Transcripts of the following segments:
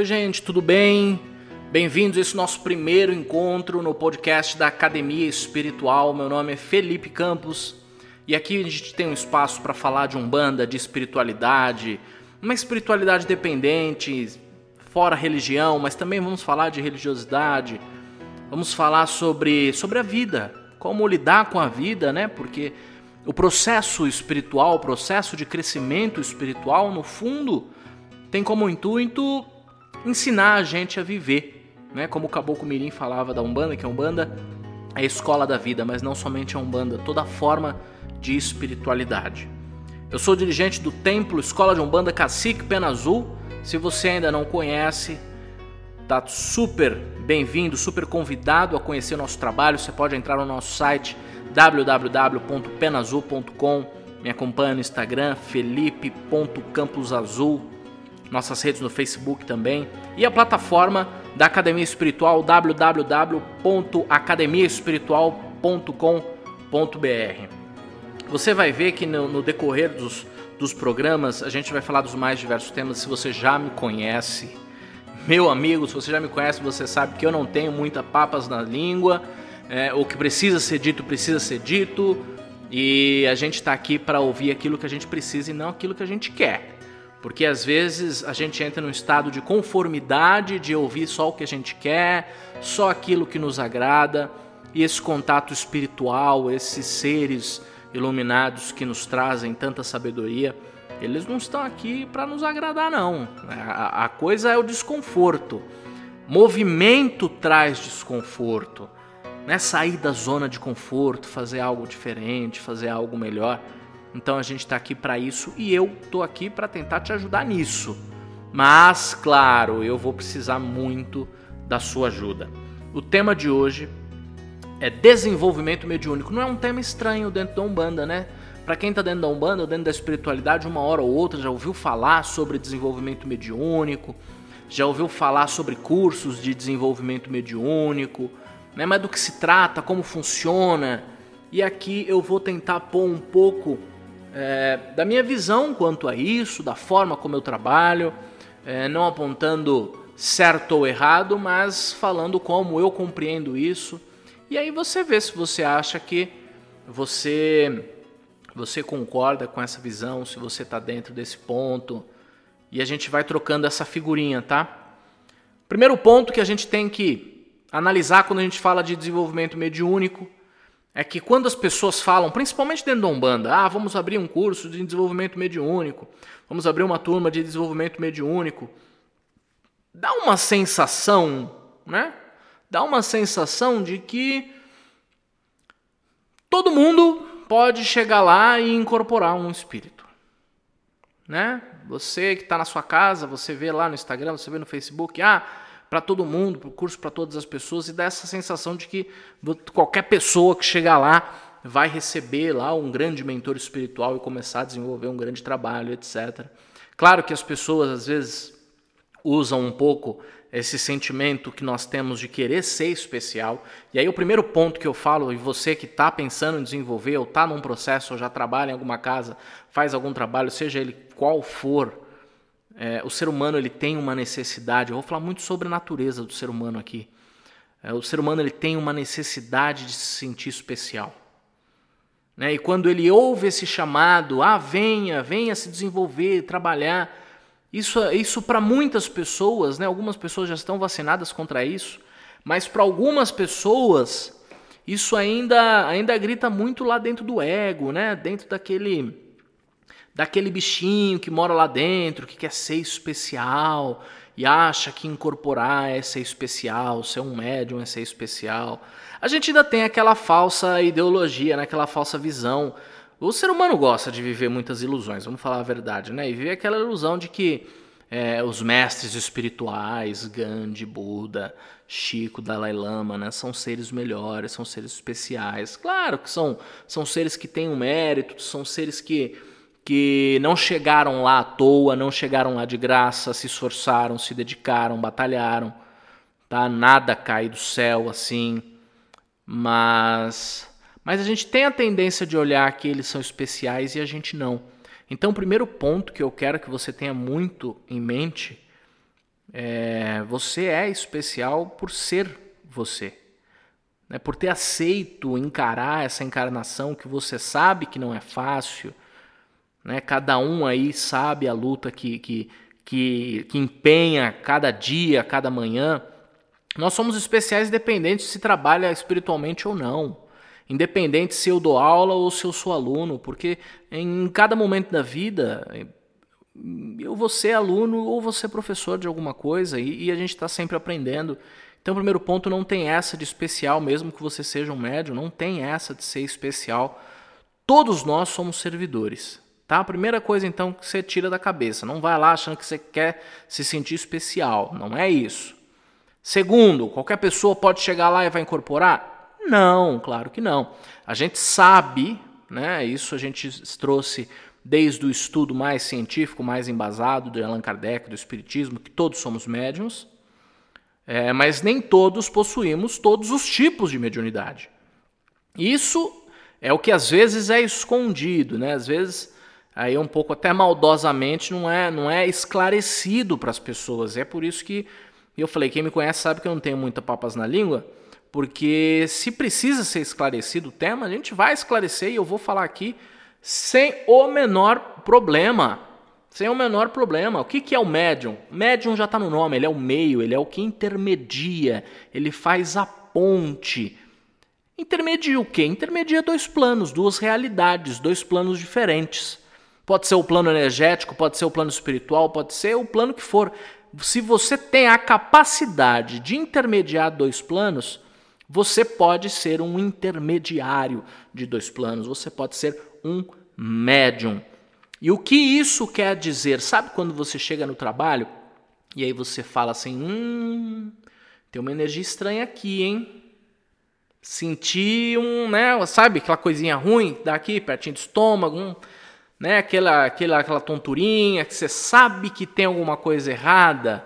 Oi, gente, tudo bem? Bem-vindos a esse nosso primeiro encontro no podcast da Academia Espiritual. Meu nome é Felipe Campos e aqui a gente tem um espaço para falar de umbanda, de espiritualidade, uma espiritualidade dependente, fora religião, mas também vamos falar de religiosidade. Vamos falar sobre, sobre a vida, como lidar com a vida, né? Porque o processo espiritual, o processo de crescimento espiritual, no fundo, tem como intuito ensinar a gente a viver, né? Como o Caboclo Mirim falava da Umbanda, que a Umbanda é a escola da vida, mas não somente a Umbanda, toda forma de espiritualidade. Eu sou dirigente do Templo Escola de Umbanda Cacique Pena Azul. Se você ainda não conhece, tá super bem-vindo, super convidado a conhecer nosso trabalho. Você pode entrar no nosso site www.penazul.com. Me acompanha no Instagram, felipe.camposazul. Nossas redes no Facebook também. E a plataforma da Academia Espiritual, www.academiaespiritual.com.br. Você vai ver que no, no decorrer dos, dos programas a gente vai falar dos mais diversos temas. Se você já me conhece, meu amigo, se você já me conhece, você sabe que eu não tenho muita papas na língua é, o que precisa ser dito, precisa ser dito. E a gente está aqui para ouvir aquilo que a gente precisa e não aquilo que a gente quer. Porque às vezes a gente entra num estado de conformidade, de ouvir só o que a gente quer, só aquilo que nos agrada. E esse contato espiritual, esses seres iluminados que nos trazem tanta sabedoria, eles não estão aqui para nos agradar, não. A, a coisa é o desconforto. Movimento traz desconforto né? sair da zona de conforto, fazer algo diferente, fazer algo melhor. Então a gente está aqui para isso e eu estou aqui para tentar te ajudar nisso. Mas, claro, eu vou precisar muito da sua ajuda. O tema de hoje é desenvolvimento mediúnico. Não é um tema estranho dentro da Umbanda, né? Para quem está dentro da Umbanda, dentro da espiritualidade, uma hora ou outra já ouviu falar sobre desenvolvimento mediúnico, já ouviu falar sobre cursos de desenvolvimento mediúnico, né? mas do que se trata, como funciona. E aqui eu vou tentar pôr um pouco é, da minha visão quanto a isso, da forma como eu trabalho, é, não apontando certo ou errado, mas falando como eu compreendo isso. E aí você vê se você acha que você você concorda com essa visão, se você está dentro desse ponto. E a gente vai trocando essa figurinha, tá? Primeiro ponto que a gente tem que analisar quando a gente fala de desenvolvimento mediúnico é que quando as pessoas falam, principalmente dentro da Umbanda, ah, vamos abrir um curso de desenvolvimento mediúnico, vamos abrir uma turma de desenvolvimento mediúnico, dá uma sensação, né? Dá uma sensação de que todo mundo pode chegar lá e incorporar um espírito, né? Você que está na sua casa, você vê lá no Instagram, você vê no Facebook, ah, para todo mundo, para o curso para todas as pessoas e dá essa sensação de que qualquer pessoa que chegar lá vai receber lá um grande mentor espiritual e começar a desenvolver um grande trabalho, etc. Claro que as pessoas às vezes usam um pouco esse sentimento que nós temos de querer ser especial. E aí o primeiro ponto que eu falo, e você que está pensando em desenvolver, ou está num processo, ou já trabalha em alguma casa, faz algum trabalho, seja ele qual for, é, o ser humano ele tem uma necessidade. Eu vou falar muito sobre a natureza do ser humano aqui. É, o ser humano ele tem uma necessidade de se sentir especial. Né? E quando ele ouve esse chamado, ah, venha, venha se desenvolver, trabalhar, isso, isso para muitas pessoas, né? algumas pessoas já estão vacinadas contra isso, mas para algumas pessoas isso ainda, ainda grita muito lá dentro do ego, né? dentro daquele daquele bichinho que mora lá dentro, que quer ser especial e acha que incorporar é ser especial, ser um médium é ser especial. A gente ainda tem aquela falsa ideologia, né? aquela falsa visão. O ser humano gosta de viver muitas ilusões, vamos falar a verdade, né? E viver aquela ilusão de que é, os mestres espirituais, Gandhi, Buda, Chico, Dalai Lama, né, são seres melhores, são seres especiais. Claro que são, são seres que têm um mérito, são seres que que não chegaram lá à toa, não chegaram lá de graça, se esforçaram, se dedicaram, batalharam, tá? Nada cai do céu assim, mas mas a gente tem a tendência de olhar que eles são especiais e a gente não. Então, o primeiro ponto que eu quero que você tenha muito em mente É, você é especial por ser você. Né? Por ter aceito encarar essa encarnação que você sabe que não é fácil. Né? Cada um aí sabe a luta que, que, que, que empenha cada dia, cada manhã. Nós somos especiais independente se trabalha espiritualmente ou não. Independente se eu dou aula ou se eu sou aluno, porque em cada momento da vida eu vou ser aluno ou vou ser professor de alguma coisa e, e a gente está sempre aprendendo. Então, primeiro ponto não tem essa de especial, mesmo que você seja um médium, não tem essa de ser especial. Todos nós somos servidores. Tá? A primeira coisa, então, que você tira da cabeça. Não vai lá achando que você quer se sentir especial. Não é isso. Segundo, qualquer pessoa pode chegar lá e vai incorporar? Não, claro que não. A gente sabe, né? Isso a gente trouxe desde o estudo mais científico, mais embasado de Allan Kardec, do Espiritismo, que todos somos médiums, é, mas nem todos possuímos todos os tipos de mediunidade. Isso é o que às vezes é escondido, né? Às vezes aí um pouco até maldosamente não é não é esclarecido para as pessoas. É por isso que eu falei, quem me conhece sabe que eu não tenho muita papas na língua, porque se precisa ser esclarecido o tema, a gente vai esclarecer e eu vou falar aqui sem o menor problema. Sem o menor problema. O que, que é o médium? Médium já está no nome, ele é o meio, ele é o que intermedia, ele faz a ponte. Intermedia o quê? Intermedia dois planos, duas realidades, dois planos diferentes. Pode ser o plano energético, pode ser o plano espiritual, pode ser o plano que for se você tem a capacidade de intermediar dois planos, você pode ser um intermediário de dois planos, você pode ser um médium. E o que isso quer dizer? Sabe quando você chega no trabalho e aí você fala assim: hum, tem uma energia estranha aqui, hein? Senti um, né? Sabe aquela coisinha ruim daqui, pertinho do estômago, um, né? Aquela, aquela, aquela tonturinha que você sabe que tem alguma coisa errada,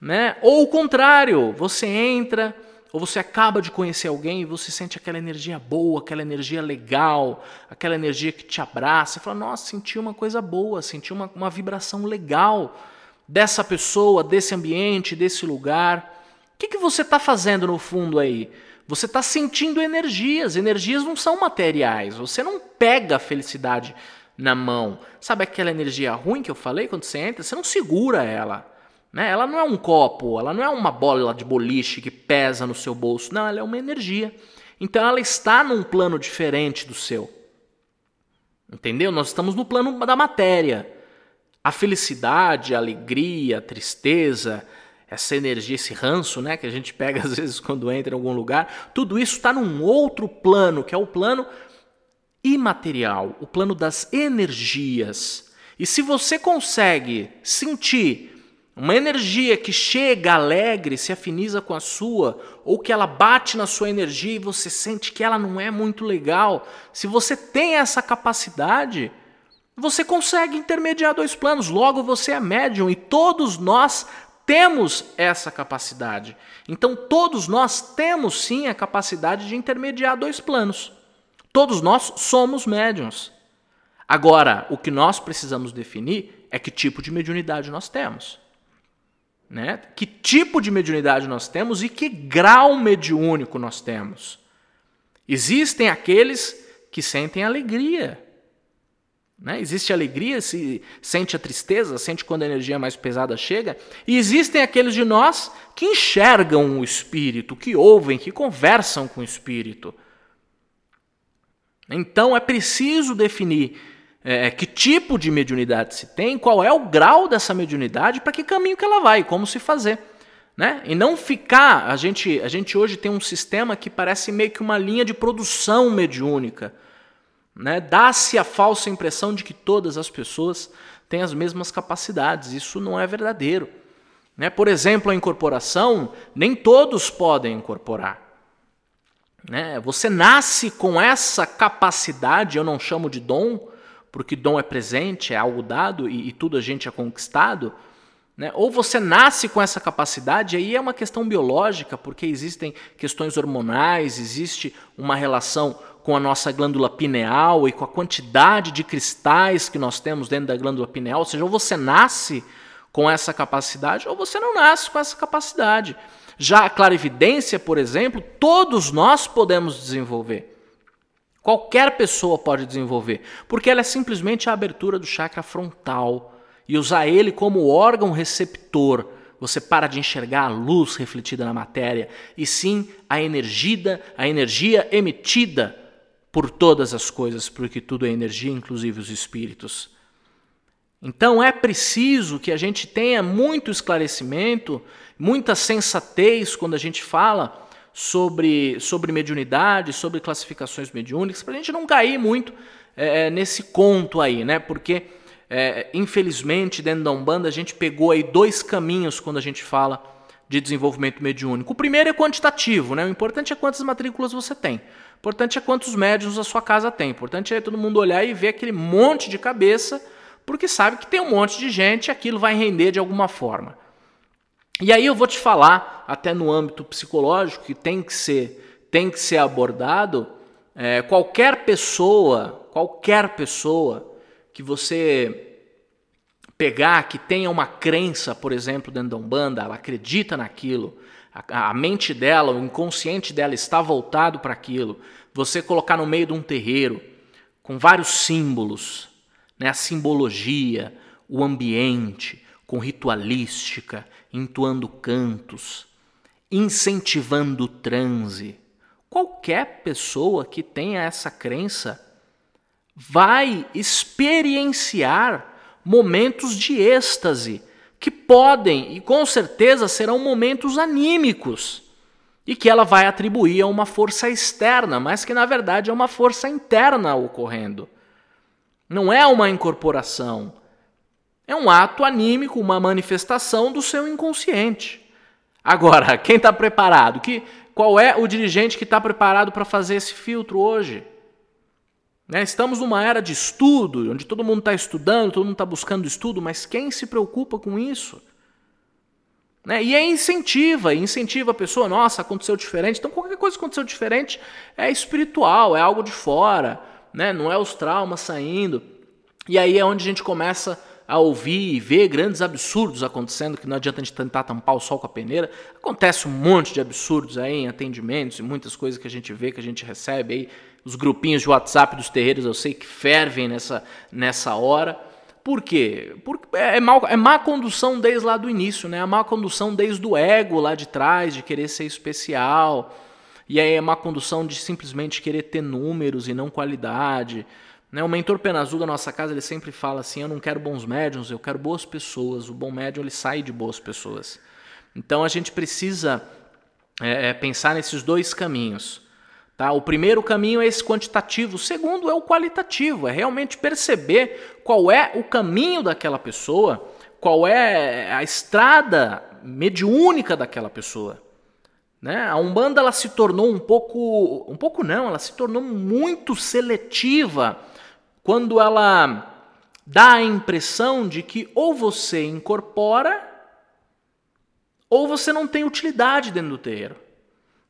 né? Ou o contrário, você entra ou você acaba de conhecer alguém e você sente aquela energia boa, aquela energia legal, aquela energia que te abraça. Você fala, nossa, senti uma coisa boa, senti uma, uma vibração legal dessa pessoa, desse ambiente, desse lugar. O que, que você está fazendo no fundo aí? Você está sentindo energias. Energias não são materiais. Você não pega a felicidade na mão. Sabe aquela energia ruim que eu falei quando você entra? Você não segura ela. Né? Ela não é um copo, ela não é uma bola de boliche que pesa no seu bolso. Não, ela é uma energia. Então ela está num plano diferente do seu. Entendeu? Nós estamos no plano da matéria. A felicidade, a alegria, a tristeza, essa energia, esse ranço, né, que a gente pega às vezes quando entra em algum lugar, tudo isso está num outro plano, que é o plano imaterial, o plano das energias. E se você consegue sentir uma energia que chega alegre, se afiniza com a sua, ou que ela bate na sua energia e você sente que ela não é muito legal, se você tem essa capacidade, você consegue intermediar dois planos. Logo você é médium e todos nós temos essa capacidade. Então todos nós temos sim a capacidade de intermediar dois planos. Todos nós somos médiums. Agora, o que nós precisamos definir é que tipo de mediunidade nós temos. Né? Que tipo de mediunidade nós temos e que grau mediúnico nós temos. Existem aqueles que sentem alegria. Né? Existe alegria, se sente a tristeza, sente quando a energia mais pesada chega. E existem aqueles de nós que enxergam o espírito, que ouvem, que conversam com o espírito. Então é preciso definir é, que tipo de mediunidade se tem, qual é o grau dessa mediunidade, para que caminho que ela vai, como se fazer. Né? E não ficar. A gente, a gente hoje tem um sistema que parece meio que uma linha de produção mediúnica. Né? Dá-se a falsa impressão de que todas as pessoas têm as mesmas capacidades. Isso não é verdadeiro. Né? Por exemplo, a incorporação, nem todos podem incorporar. Né? Você nasce com essa capacidade, eu não chamo de dom, porque dom é presente, é algo dado e, e tudo a gente é conquistado. Né? Ou você nasce com essa capacidade, aí é uma questão biológica, porque existem questões hormonais, existe uma relação com a nossa glândula pineal e com a quantidade de cristais que nós temos dentro da glândula pineal, ou seja, ou você nasce com essa capacidade ou você não nasce com essa capacidade. Já a clarividência, por exemplo, todos nós podemos desenvolver. Qualquer pessoa pode desenvolver, porque ela é simplesmente a abertura do chakra frontal e usar ele como órgão receptor. Você para de enxergar a luz refletida na matéria e sim a energia, a energia emitida por todas as coisas, porque tudo é energia, inclusive os espíritos. Então é preciso que a gente tenha muito esclarecimento, muita sensatez quando a gente fala sobre, sobre mediunidade, sobre classificações mediúnicas, para a gente não cair muito é, é, nesse conto aí, né? Porque é, infelizmente dentro da Umbanda a gente pegou aí dois caminhos quando a gente fala de desenvolvimento mediúnico. O primeiro é quantitativo, né? O importante é quantas matrículas você tem. O importante é quantos médiums a sua casa tem. O importante é todo mundo olhar e ver aquele monte de cabeça, porque sabe que tem um monte de gente aquilo vai render de alguma forma. E aí eu vou te falar, até no âmbito psicológico, que tem que ser, tem que ser abordado, é, qualquer pessoa, qualquer pessoa que você pegar que tenha uma crença, por exemplo, dentro da Umbanda, ela acredita naquilo, a, a mente dela, o inconsciente dela está voltado para aquilo, você colocar no meio de um terreiro com vários símbolos, né, a simbologia, o ambiente, com ritualística, entoando cantos, incentivando o transe. Qualquer pessoa que tenha essa crença vai experienciar momentos de êxtase, que podem e com certeza serão momentos anímicos, e que ela vai atribuir a uma força externa, mas que na verdade é uma força interna ocorrendo. Não é uma incorporação. É um ato anímico, uma manifestação do seu inconsciente. Agora, quem está preparado? Que, qual é o dirigente que está preparado para fazer esse filtro hoje? Né? Estamos numa era de estudo, onde todo mundo está estudando, todo mundo está buscando estudo, mas quem se preocupa com isso? Né? E é incentiva, incentiva a pessoa, nossa, aconteceu diferente. Então qualquer coisa que aconteceu diferente é espiritual, é algo de fora, né? não é os traumas saindo. E aí é onde a gente começa a ouvir e ver grandes absurdos acontecendo, que não adianta a gente tentar tampar o sol com a peneira. Acontece um monte de absurdos aí em atendimentos e muitas coisas que a gente vê, que a gente recebe aí os grupinhos de WhatsApp dos terreiros eu sei que fervem nessa, nessa hora. Por quê? Porque é, é, mal, é má condução desde lá do início, né? A má condução desde o ego lá de trás, de querer ser especial. E aí é má condução de simplesmente querer ter números e não qualidade. Né? O mentor Penazul da nossa casa ele sempre fala assim: eu não quero bons médiums, eu quero boas pessoas. O bom médium ele sai de boas pessoas. Então a gente precisa é, é pensar nesses dois caminhos. Tá? O primeiro caminho é esse quantitativo, o segundo é o qualitativo, é realmente perceber qual é o caminho daquela pessoa, qual é a estrada mediúnica daquela pessoa. Né? A Umbanda ela se tornou um pouco, um pouco não, ela se tornou muito seletiva quando ela dá a impressão de que ou você incorpora ou você não tem utilidade dentro do terreiro.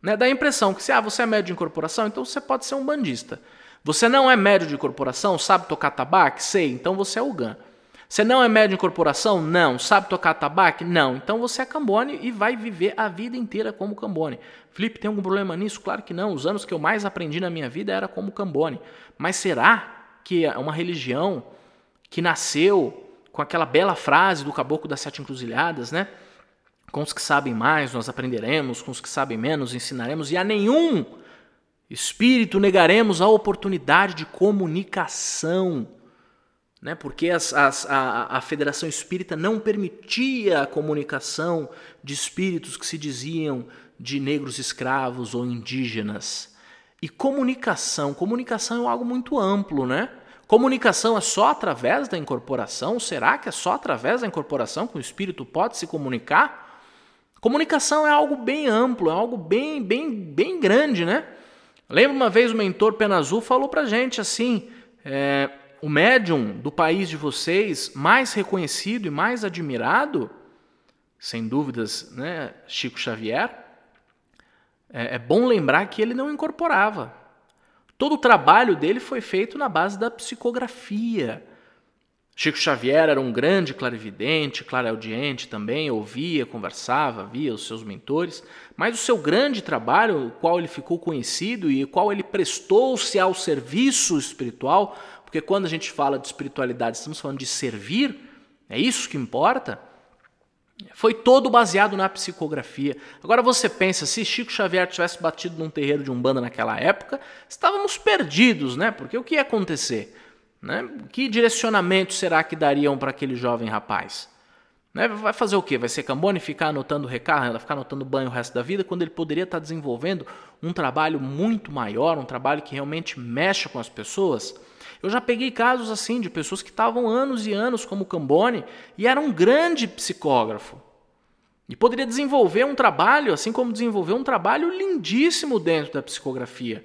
Né? Dá a impressão que se ah, você é médio de incorporação, então você pode ser um bandista. Você não é médio de incorporação, sabe tocar tabaco? Sei, então você é o GAN. Você não é médio de incorporação? Não. Sabe tocar tabaco? Não. Então você é Cambone e vai viver a vida inteira como Cambone. Felipe, tem algum problema nisso? Claro que não. Os anos que eu mais aprendi na minha vida era como Cambone. Mas será que é uma religião que nasceu com aquela bela frase do Caboclo das Sete Encruzilhadas, né? Com os que sabem mais, nós aprenderemos, com os que sabem menos, ensinaremos, e a nenhum espírito negaremos a oportunidade de comunicação. Né? Porque as, as, a, a Federação Espírita não permitia a comunicação de espíritos que se diziam de negros escravos ou indígenas. E comunicação, comunicação é algo muito amplo, né? Comunicação é só através da incorporação? Será que é só através da incorporação que o espírito pode se comunicar? Comunicação é algo bem amplo, é algo bem, bem, bem grande, né? Lembro uma vez o mentor Pena Azul falou pra gente assim: é, o médium do país de vocês mais reconhecido e mais admirado, sem dúvidas, né, Chico Xavier, é, é bom lembrar que ele não incorporava. Todo o trabalho dele foi feito na base da psicografia. Chico Xavier era um grande clarividente, clareaudiente também, ouvia, conversava, via os seus mentores, mas o seu grande trabalho, o qual ele ficou conhecido e o qual ele prestou-se ao serviço espiritual, porque quando a gente fala de espiritualidade, estamos falando de servir, é isso que importa, foi todo baseado na psicografia. Agora você pensa, se Chico Xavier tivesse batido num terreiro de Umbanda naquela época, estávamos perdidos, né? Porque o que ia acontecer? Né? Que direcionamento será que dariam para aquele jovem rapaz? Né? Vai fazer o quê? Vai ser cambone ficar anotando recado, ficar anotando banho o resto da vida, quando ele poderia estar desenvolvendo um trabalho muito maior, um trabalho que realmente mexa com as pessoas? Eu já peguei casos assim de pessoas que estavam anos e anos como Cambone e era um grande psicógrafo. E poderia desenvolver um trabalho, assim como desenvolver um trabalho lindíssimo dentro da psicografia.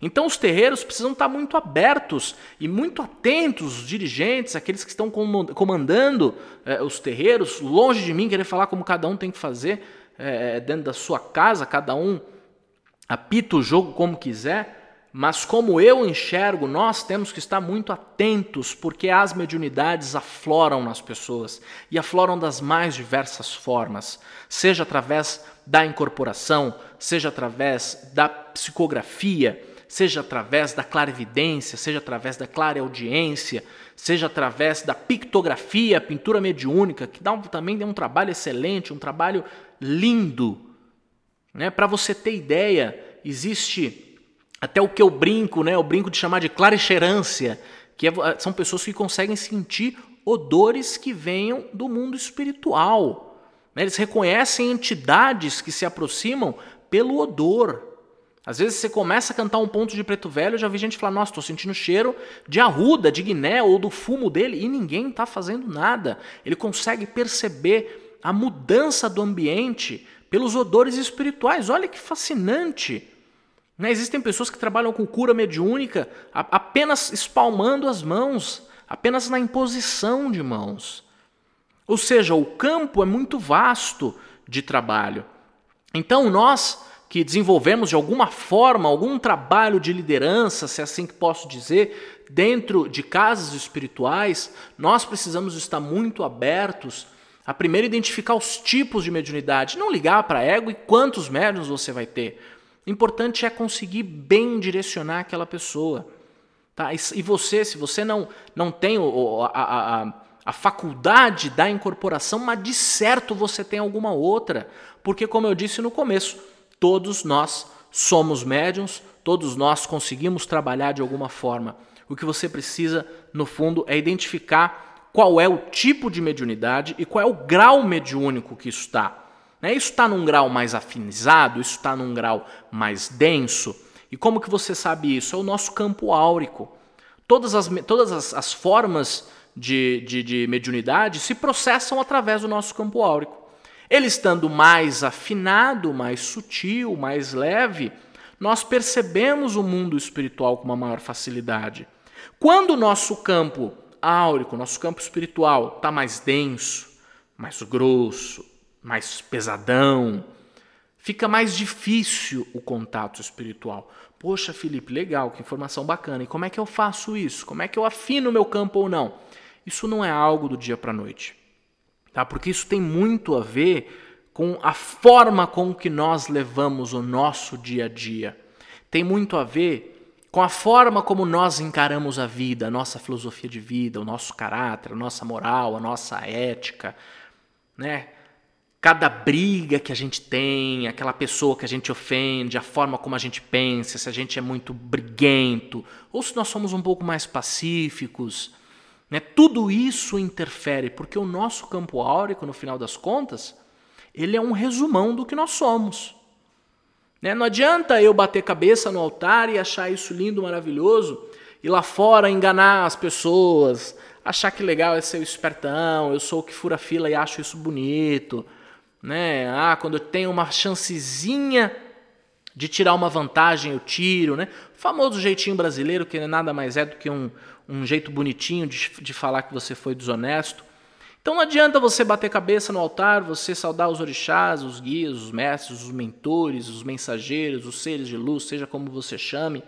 Então os terreiros precisam estar muito abertos e muito atentos, os dirigentes, aqueles que estão comandando eh, os terreiros, longe de mim querer falar como cada um tem que fazer eh, dentro da sua casa, cada um apita o jogo como quiser. Mas como eu enxergo, nós temos que estar muito atentos, porque as mediunidades afloram nas pessoas e afloram das mais diversas formas, seja através da incorporação, seja através da psicografia, seja através da clarividência, seja através da clareaudiência, seja através da pictografia, pintura mediúnica, que dá um, também dá um trabalho excelente, um trabalho lindo. Né? Para você ter ideia, existe até o que eu brinco, né? eu brinco de chamar de claricherância, que é, são pessoas que conseguem sentir odores que venham do mundo espiritual. Né? Eles reconhecem entidades que se aproximam pelo odor. Às vezes você começa a cantar um ponto de preto velho, já vi gente falar, nossa, estou sentindo cheiro de arruda, de guiné ou do fumo dele, e ninguém está fazendo nada. Ele consegue perceber a mudança do ambiente pelos odores espirituais. Olha que fascinante. Né? Existem pessoas que trabalham com cura mediúnica apenas espalmando as mãos, apenas na imposição de mãos. Ou seja, o campo é muito vasto de trabalho. Então nós que desenvolvemos de alguma forma algum trabalho de liderança, se é assim que posso dizer, dentro de casas espirituais, nós precisamos estar muito abertos a primeiro identificar os tipos de mediunidade, não ligar para ego e quantos médiuns você vai ter. O importante é conseguir bem direcionar aquela pessoa. Tá? E você, se você não, não tem a, a, a faculdade da incorporação, mas de certo você tem alguma outra. Porque, como eu disse no começo, Todos nós somos médiums, todos nós conseguimos trabalhar de alguma forma. O que você precisa, no fundo, é identificar qual é o tipo de mediunidade e qual é o grau mediúnico que está. Né? Isso está num grau mais afinizado, isso está num grau mais denso. E como que você sabe isso? É o nosso campo áurico. Todas as, todas as, as formas de, de, de mediunidade se processam através do nosso campo áurico. Ele estando mais afinado, mais sutil, mais leve, nós percebemos o mundo espiritual com uma maior facilidade. Quando o nosso campo áurico, nosso campo espiritual, está mais denso, mais grosso, mais pesadão, fica mais difícil o contato espiritual. Poxa, Felipe, legal, que informação bacana. E como é que eu faço isso? Como é que eu afino o meu campo ou não? Isso não é algo do dia para a noite tá? Porque isso tem muito a ver com a forma com que nós levamos o nosso dia a dia. Tem muito a ver com a forma como nós encaramos a vida, a nossa filosofia de vida, o nosso caráter, a nossa moral, a nossa ética, né? Cada briga que a gente tem, aquela pessoa que a gente ofende, a forma como a gente pensa, se a gente é muito briguento, ou se nós somos um pouco mais pacíficos, né? Tudo isso interfere, porque o nosso campo áurico, no final das contas, ele é um resumão do que nós somos. Né? Não adianta eu bater cabeça no altar e achar isso lindo, maravilhoso, e lá fora enganar as pessoas, achar que legal é ser o espertão, eu sou o que fura fila e acho isso bonito. Né? Ah, quando eu tenho uma chancezinha de tirar uma vantagem, eu tiro. Né? O famoso jeitinho brasileiro, que nada mais é do que um, um jeito bonitinho de, de falar que você foi desonesto. Então não adianta você bater cabeça no altar, você saudar os orixás, os guias, os mestres, os mentores, os mensageiros, os seres de luz, seja como você chame,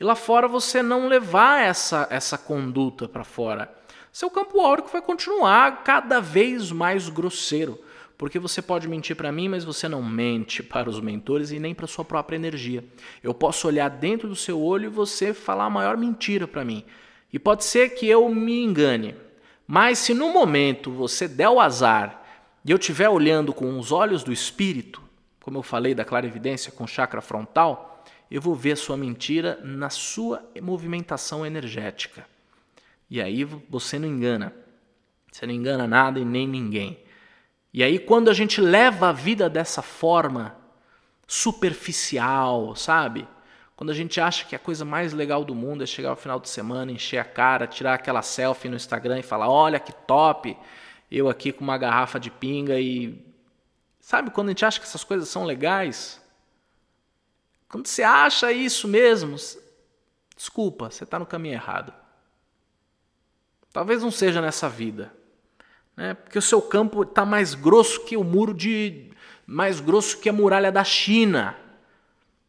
e lá fora você não levar essa, essa conduta para fora. seu campo áurico vai continuar cada vez mais grosseiro. Porque você pode mentir para mim, mas você não mente para os mentores e nem para sua própria energia. Eu posso olhar dentro do seu olho e você falar a maior mentira para mim. E pode ser que eu me engane. Mas se no momento você der o azar e eu estiver olhando com os olhos do espírito, como eu falei da clarividência com chakra frontal, eu vou ver a sua mentira na sua movimentação energética. E aí você não engana. Você não engana nada e nem ninguém. E aí, quando a gente leva a vida dessa forma superficial, sabe? Quando a gente acha que a coisa mais legal do mundo é chegar ao final de semana, encher a cara, tirar aquela selfie no Instagram e falar: olha que top, eu aqui com uma garrafa de pinga e. Sabe quando a gente acha que essas coisas são legais? Quando você acha isso mesmo, desculpa, você está no caminho errado. Talvez não seja nessa vida né? porque o seu campo está mais grosso que o muro de. mais grosso que a muralha da China.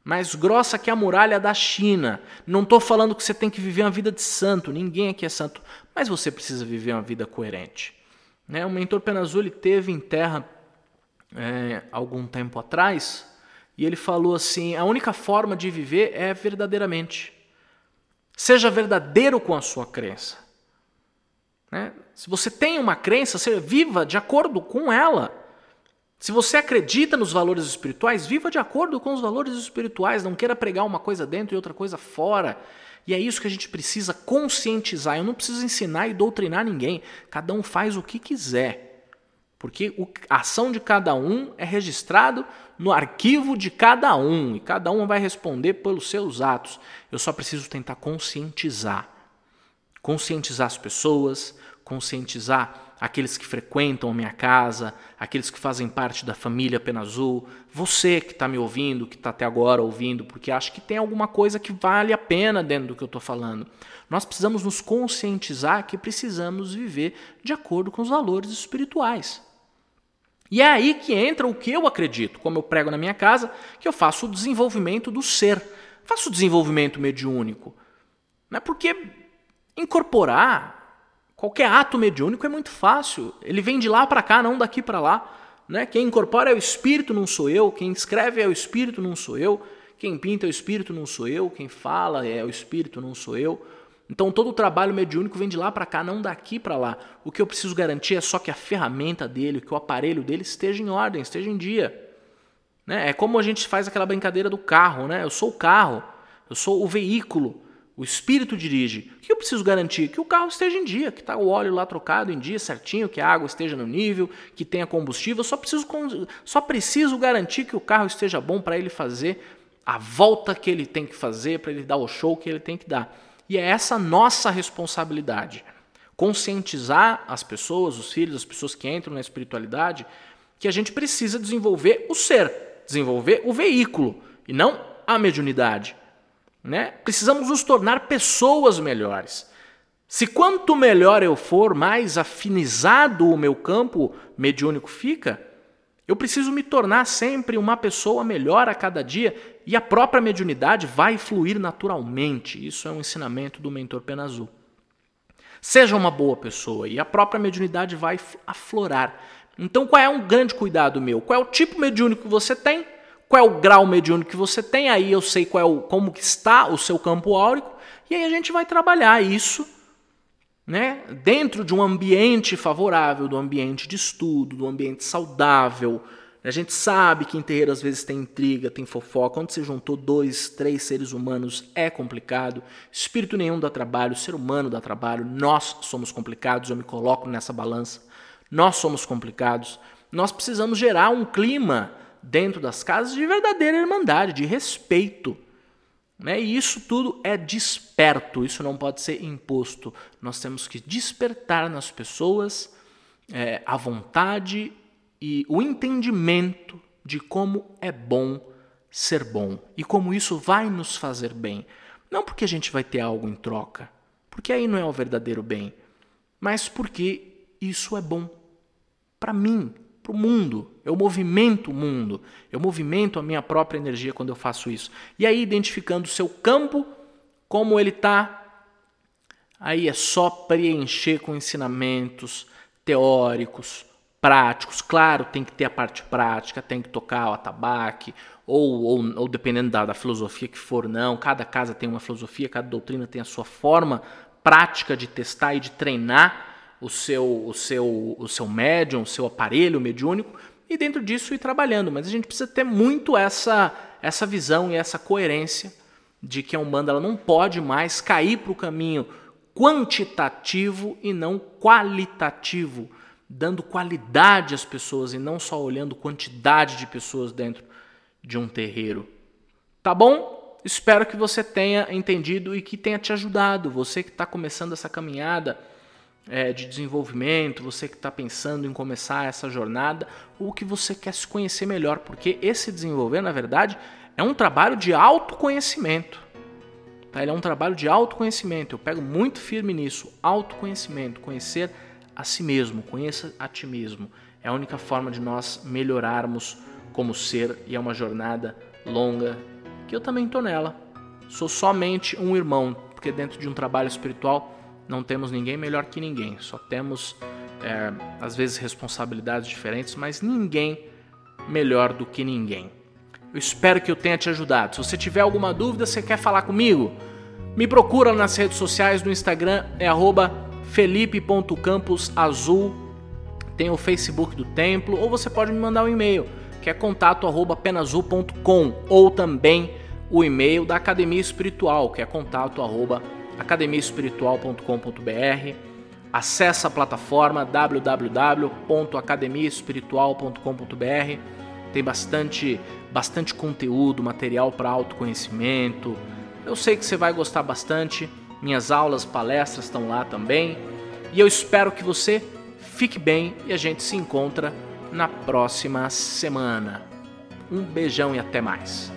Mais grossa que a muralha da China. Não estou falando que você tem que viver uma vida de santo, ninguém aqui é santo, mas você precisa viver uma vida coerente. Né? O mentor Penazul teve em terra é, algum tempo atrás e ele falou assim: a única forma de viver é verdadeiramente. Seja verdadeiro com a sua crença. Né? Se você tem uma crença, você viva de acordo com ela. Se você acredita nos valores espirituais, viva de acordo com os valores espirituais. Não queira pregar uma coisa dentro e outra coisa fora. E é isso que a gente precisa conscientizar. Eu não preciso ensinar e doutrinar ninguém. Cada um faz o que quiser. Porque a ação de cada um é registrado no arquivo de cada um. E cada um vai responder pelos seus atos. Eu só preciso tentar conscientizar. Conscientizar as pessoas, conscientizar aqueles que frequentam a minha casa, aqueles que fazem parte da família Pena Azul, você que está me ouvindo, que está até agora ouvindo, porque acha que tem alguma coisa que vale a pena dentro do que eu estou falando. Nós precisamos nos conscientizar que precisamos viver de acordo com os valores espirituais. E é aí que entra o que eu acredito, como eu prego na minha casa, que eu faço o desenvolvimento do ser, faço o desenvolvimento mediúnico. Não é porque incorporar Qualquer ato mediúnico é muito fácil. Ele vem de lá para cá, não daqui para lá. Né? Quem incorpora é o espírito, não sou eu. Quem escreve é o espírito, não sou eu. Quem pinta é o espírito, não sou eu. Quem fala é o espírito, não sou eu. Então todo o trabalho mediúnico vem de lá para cá, não daqui para lá. O que eu preciso garantir é só que a ferramenta dele, que o aparelho dele esteja em ordem, esteja em dia. Né? É como a gente faz aquela brincadeira do carro, né? Eu sou o carro, eu sou o veículo. O espírito dirige. O que eu preciso garantir? Que o carro esteja em dia, que está o óleo lá trocado em dia certinho, que a água esteja no nível, que tenha combustível. Eu só preciso, só preciso garantir que o carro esteja bom para ele fazer a volta que ele tem que fazer, para ele dar o show que ele tem que dar. E é essa nossa responsabilidade. Conscientizar as pessoas, os filhos, as pessoas que entram na espiritualidade, que a gente precisa desenvolver o ser, desenvolver o veículo, e não a mediunidade. Né? Precisamos nos tornar pessoas melhores. Se quanto melhor eu for, mais afinizado o meu campo mediúnico fica, eu preciso me tornar sempre uma pessoa melhor a cada dia e a própria mediunidade vai fluir naturalmente. Isso é um ensinamento do mentor Pena Azul. Seja uma boa pessoa e a própria mediunidade vai aflorar. Então, qual é um grande cuidado meu? Qual é o tipo mediúnico que você tem? Qual é o grau mediúnico que você tem, aí eu sei qual é o, como que está o seu campo áurico, e aí a gente vai trabalhar isso né, dentro de um ambiente favorável, do ambiente de estudo, do ambiente saudável. A gente sabe que em terreiro às vezes tem intriga, tem fofoca. Onde se juntou dois, três seres humanos é complicado. Espírito nenhum dá trabalho, ser humano dá trabalho. Nós somos complicados, eu me coloco nessa balança. Nós somos complicados. Nós precisamos gerar um clima dentro das casas de verdadeira irmandade, de respeito. Né? E isso tudo é desperto, isso não pode ser imposto. Nós temos que despertar nas pessoas é, a vontade e o entendimento de como é bom ser bom e como isso vai nos fazer bem. Não porque a gente vai ter algo em troca, porque aí não é o verdadeiro bem, mas porque isso é bom para mim, para o mundo. Eu movimento o mundo. Eu movimento a minha própria energia quando eu faço isso. E aí, identificando o seu campo, como ele está aí é só preencher com ensinamentos teóricos, práticos. Claro, tem que ter a parte prática, tem que tocar o atabaque, ou, ou, ou dependendo da, da, filosofia que for, não. Cada casa tem uma filosofia, cada doutrina tem a sua forma prática de testar e de treinar o seu, o seu, o seu médium, o seu aparelho mediúnico, e dentro disso ir trabalhando. Mas a gente precisa ter muito essa, essa visão e essa coerência de que a Umbanda ela não pode mais cair para o caminho quantitativo e não qualitativo, dando qualidade às pessoas e não só olhando quantidade de pessoas dentro de um terreiro. Tá bom? Espero que você tenha entendido e que tenha te ajudado. Você que está começando essa caminhada é, de desenvolvimento, você que está pensando em começar essa jornada, ou que você quer se conhecer melhor, porque esse desenvolver, na verdade, é um trabalho de autoconhecimento. Tá? Ele é um trabalho de autoconhecimento. Eu pego muito firme nisso. Autoconhecimento, conhecer a si mesmo, conheça a ti mesmo. É a única forma de nós melhorarmos como ser e é uma jornada longa que eu também estou nela. Sou somente um irmão, porque dentro de um trabalho espiritual não temos ninguém melhor que ninguém, só temos é, às vezes responsabilidades diferentes, mas ninguém melhor do que ninguém. Eu espero que eu tenha te ajudado. Se você tiver alguma dúvida, você quer falar comigo, me procura nas redes sociais, no Instagram é felipe.camposazul, tem o Facebook do templo, ou você pode me mandar um e-mail, que é contato@penazul.com, ou também o e-mail da Academia Espiritual, que é contato@ academiaespiritual.com.br. Acesse a plataforma www.academiaespiritual.com.br. Tem bastante, bastante conteúdo, material para autoconhecimento. Eu sei que você vai gostar bastante. Minhas aulas, palestras estão lá também. E eu espero que você fique bem e a gente se encontra na próxima semana. Um beijão e até mais.